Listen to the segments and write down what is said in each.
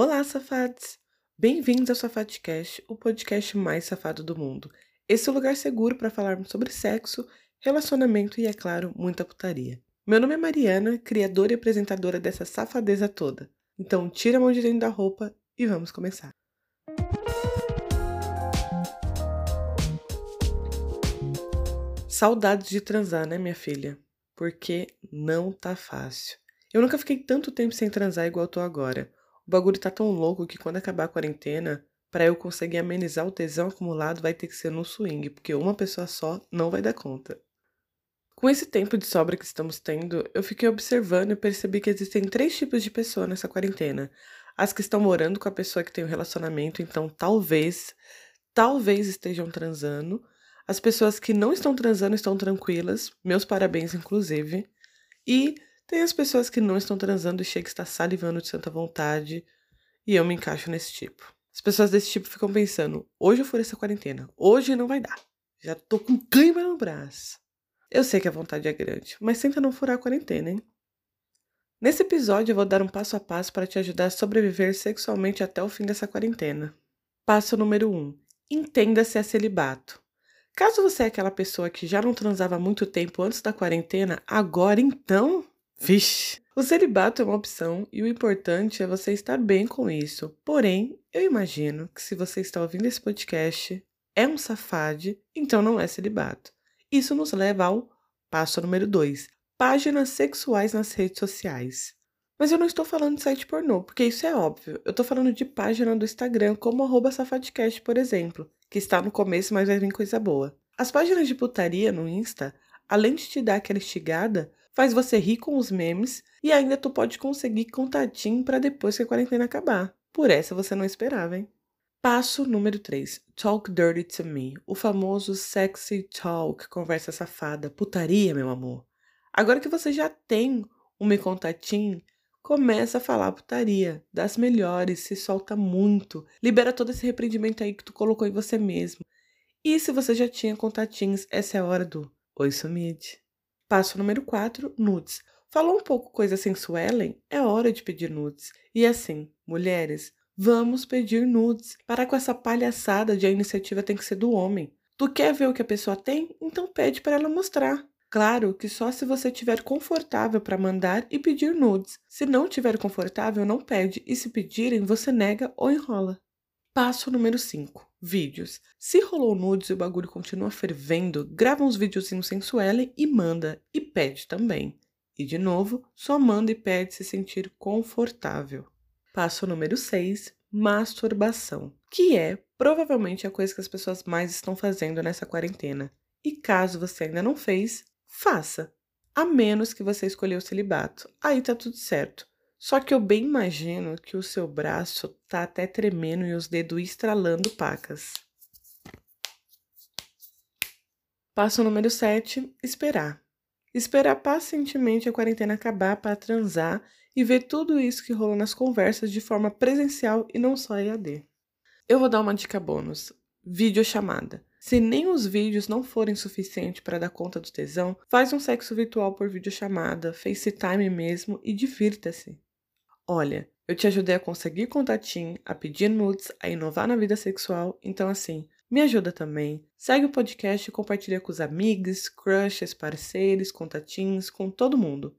Olá, safados! Bem-vindos ao Safadcast, o podcast mais safado do mundo. Esse é o lugar seguro para falarmos sobre sexo, relacionamento e, é claro, muita putaria. Meu nome é Mariana, criadora e apresentadora dessa safadeza toda. Então, tira a mão de dentro da roupa e vamos começar. Saudades de transar, né, minha filha? Porque não tá fácil. Eu nunca fiquei tanto tempo sem transar igual tô agora. O bagulho tá tão louco que quando acabar a quarentena, para eu conseguir amenizar o tesão acumulado, vai ter que ser no swing, porque uma pessoa só não vai dar conta. Com esse tempo de sobra que estamos tendo, eu fiquei observando e percebi que existem três tipos de pessoa nessa quarentena. As que estão morando com a pessoa que tem o um relacionamento, então talvez, talvez estejam transando. As pessoas que não estão transando estão tranquilas, meus parabéns, inclusive. E tem as pessoas que não estão transando e chega a estar salivando de santa vontade, e eu me encaixo nesse tipo. As pessoas desse tipo ficam pensando: hoje eu furo essa quarentena, hoje não vai dar. Já tô com cãibra no braço. Eu sei que a vontade é grande, mas tenta não furar a quarentena, hein? Nesse episódio eu vou dar um passo a passo para te ajudar a sobreviver sexualmente até o fim dessa quarentena. Passo número 1. Um, entenda se é celibato. Caso você é aquela pessoa que já não transava muito tempo antes da quarentena, agora então Vixe! O celibato é uma opção e o importante é você estar bem com isso. Porém, eu imagino que se você está ouvindo esse podcast, é um safade, então não é celibato. Isso nos leva ao passo número 2: páginas sexuais nas redes sociais. Mas eu não estou falando de site pornô, porque isso é óbvio. Eu estou falando de página do Instagram, como arroba safadcast, por exemplo, que está no começo, mas vai vir coisa boa. As páginas de putaria no Insta, além de te dar aquela estigada, faz você rir com os memes e ainda tu pode conseguir contatinho para depois que a quarentena acabar. Por essa você não esperava, hein? Passo número 3. Talk dirty to me. O famoso sexy talk, conversa safada, putaria, meu amor. Agora que você já tem um me contatinho, começa a falar putaria, das melhores, se solta muito, libera todo esse repreendimento aí que tu colocou em você mesmo. E se você já tinha contatinhos, essa é a hora do Oi Sumide. Passo número 4, nudes. Falou um pouco coisa sensuelen? É hora de pedir nudes. E assim, mulheres, vamos pedir nudes. Para com essa palhaçada de a iniciativa tem que ser do homem. Tu quer ver o que a pessoa tem? Então pede para ela mostrar. Claro que só se você estiver confortável para mandar e pedir nudes. Se não estiver confortável, não pede. E se pedirem, você nega ou enrola. Passo número 5. Vídeos. Se rolou nudes e o bagulho continua fervendo, grava uns videozinhos sensuela e manda. E pede também. E de novo, só manda e pede se sentir confortável. Passo número 6. Masturbação. Que é provavelmente a coisa que as pessoas mais estão fazendo nessa quarentena. E caso você ainda não fez, faça. A menos que você escolheu o celibato. Aí tá tudo certo. Só que eu bem imagino que o seu braço tá até tremendo e os dedos estralando pacas. Passo número 7: esperar. Esperar pacientemente a quarentena acabar para transar e ver tudo isso que rolou nas conversas de forma presencial e não só EAD. Eu vou dar uma dica bônus: videochamada. Se nem os vídeos não forem suficientes para dar conta do tesão, faz um sexo virtual por videochamada, FaceTime mesmo e divirta-se. Olha, eu te ajudei a conseguir contatinho, a pedir nudes, a inovar na vida sexual, então assim, me ajuda também. Segue o podcast e compartilha com os amigos, crushes, parceiros, contatinhos, com todo mundo.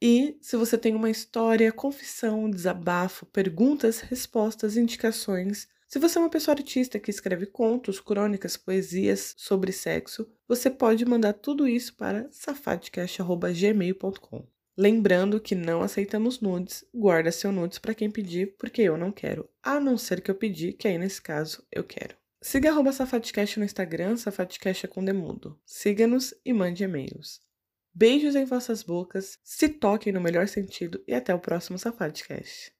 E se você tem uma história, confissão, desabafo, perguntas, respostas, indicações, se você é uma pessoa artista que escreve contos, crônicas, poesias sobre sexo, você pode mandar tudo isso para safadcast.gmail.com. Lembrando que não aceitamos nudes, guarda seu nudes para quem pedir, porque eu não quero, a não ser que eu pedir, que aí nesse caso eu quero. Siga arroba Safadcast no Instagram, Safadcast é com demudo. Siga-nos e mande e-mails. Beijos em vossas bocas, se toquem no melhor sentido e até o próximo Safadcast.